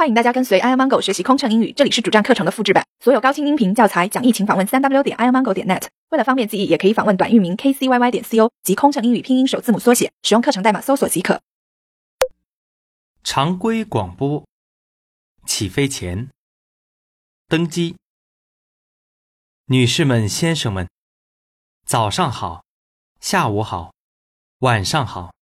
欢迎大家跟随 iomango 学习空乘英语，这里是主站课程的复制版，所有高清音频教材讲义，请访问三 w 点 iomango 点 net。为了方便记忆，也可以访问短域名 kcyy 点 co 及空乘英语拼音首字母缩写，使用课程代码搜索即可。常规广播，起飞前，登机。女士们、先生们，早上好，下午好，晚上好。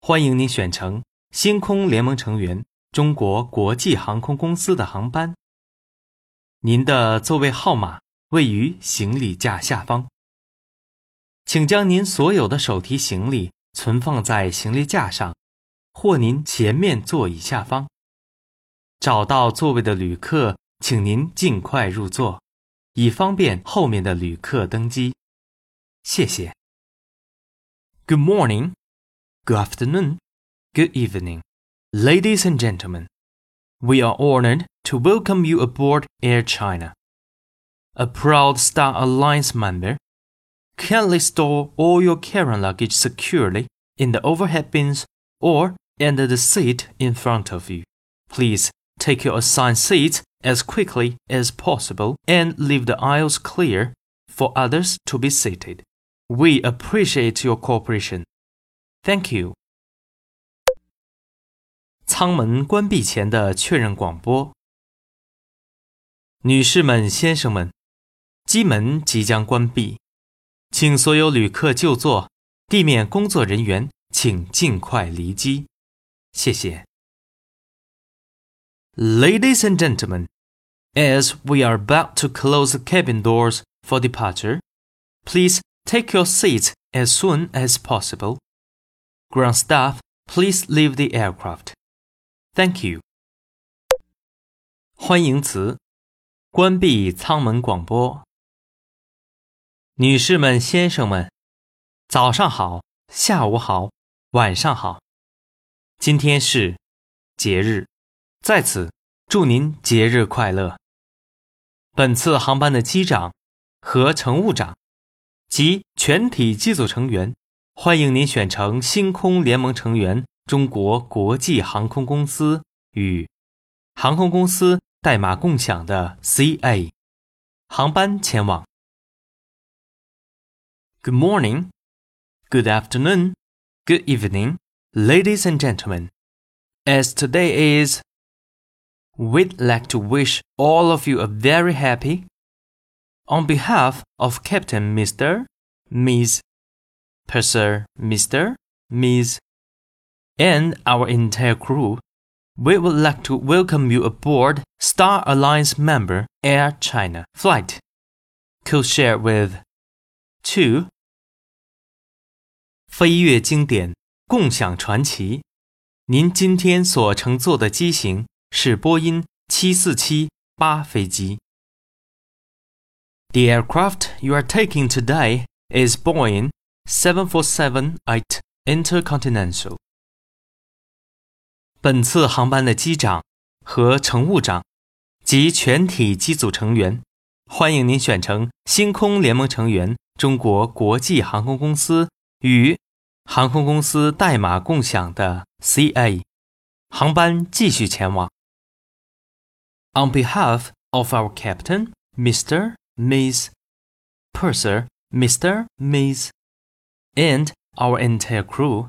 欢迎您选乘星空联盟成员。中国国际航空公司的航班，您的座位号码位于行李架下方，请将您所有的手提行李存放在行李架上，或您前面座椅下方。找到座位的旅客，请您尽快入座，以方便后面的旅客登机。谢谢。Good morning, good afternoon, good evening. Ladies and gentlemen, we are honored to welcome you aboard Air China. A proud Star Alliance member, kindly store all your carry-on luggage securely in the overhead bins or under the seat in front of you. Please take your assigned seats as quickly as possible and leave the aisles clear for others to be seated. We appreciate your cooperation. Thank you. 舱门关闭前的确认广播：女士们、先生们，机门即将关闭，请所有旅客就座，地面工作人员请尽快离机，谢谢。Ladies and gentlemen, as we are about to close the cabin doors for departure, please take your seats as soon as possible. Ground staff, please leave the aircraft. Thank you。欢迎词：关闭舱门广播。女士们、先生们，早上好，下午好，晚上好。今天是节日，在此祝您节日快乐。本次航班的机长和乘务长及全体机组成员，欢迎您选乘星空联盟成员。中国国际航空公司与航空公司代码共享的 CA 航班前往。Good morning, good afternoon, good evening, ladies and gentlemen. As today is, we'd like to wish all of you a very happy. On behalf of Captain Mr., Ms., Purser Mr., Ms and our entire crew, we would like to welcome you aboard Star Alliance member Air China flight. Code-share with 2. 飞跃经典，共享传奇。您今天所乘坐的机型是波音747-8飞机。The aircraft you are taking today is Boeing 747-8 Intercontinental. 本次航班的机长和乘务长及全体机组成员，欢迎您选乘星空联盟成员中国国际航空公司与航空公司代码共享的 CA 航班继续前往。On behalf of our captain, Mr. Ms. Purser, Mr. Ms. and our entire crew.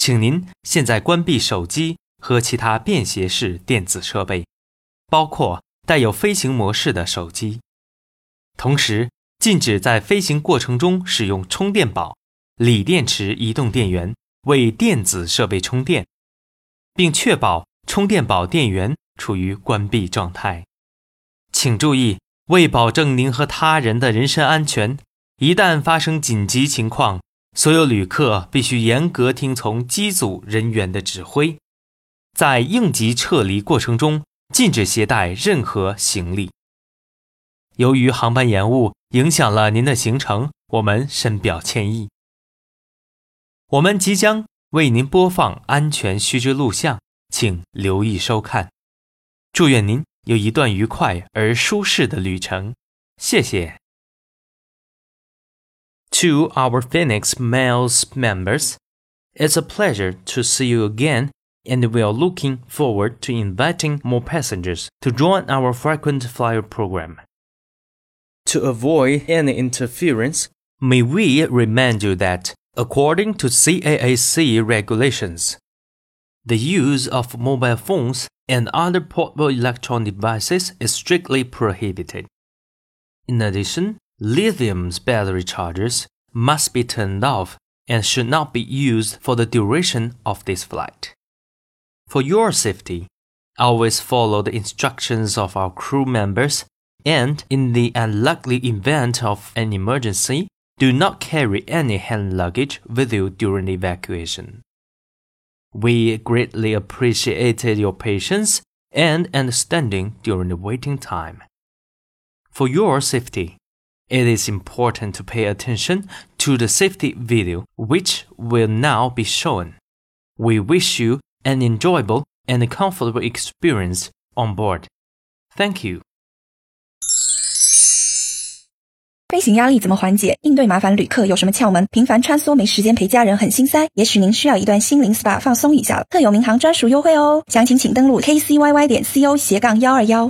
请您现在关闭手机和其他便携式电子设备，包括带有飞行模式的手机。同时，禁止在飞行过程中使用充电宝、锂电池移动电源为电子设备充电，并确保充电宝电源处于关闭状态。请注意，为保证您和他人的人身安全，一旦发生紧急情况。所有旅客必须严格听从机组人员的指挥，在应急撤离过程中禁止携带任何行李。由于航班延误影响了您的行程，我们深表歉意。我们即将为您播放安全须知录像，请留意收看。祝愿您有一段愉快而舒适的旅程。谢谢。To our Phoenix Miles members, it's a pleasure to see you again, and we are looking forward to inviting more passengers to join our frequent flyer program. To avoid any interference, may we remind you that, according to CAAC regulations, the use of mobile phones and other portable electronic devices is strictly prohibited. In addition, lithium battery chargers must be turned off and should not be used for the duration of this flight. For your safety, always follow the instructions of our crew members and in the unlikely event of an emergency, do not carry any hand luggage with you during the evacuation. We greatly appreciated your patience and understanding during the waiting time. For your safety, it is important to pay attention to the safety video which will now be shown. We wish you an enjoyable and comfortable experience on board. Thank you. 飞行压力怎么缓解？应对麻烦旅客有什么窍门？频繁穿梭没时间陪家人很心塞，也许您需要一段心灵 SPA 放松一下了。特有民航专属优惠哦，详情请登录 kcyy 点 co 斜杠幺二幺。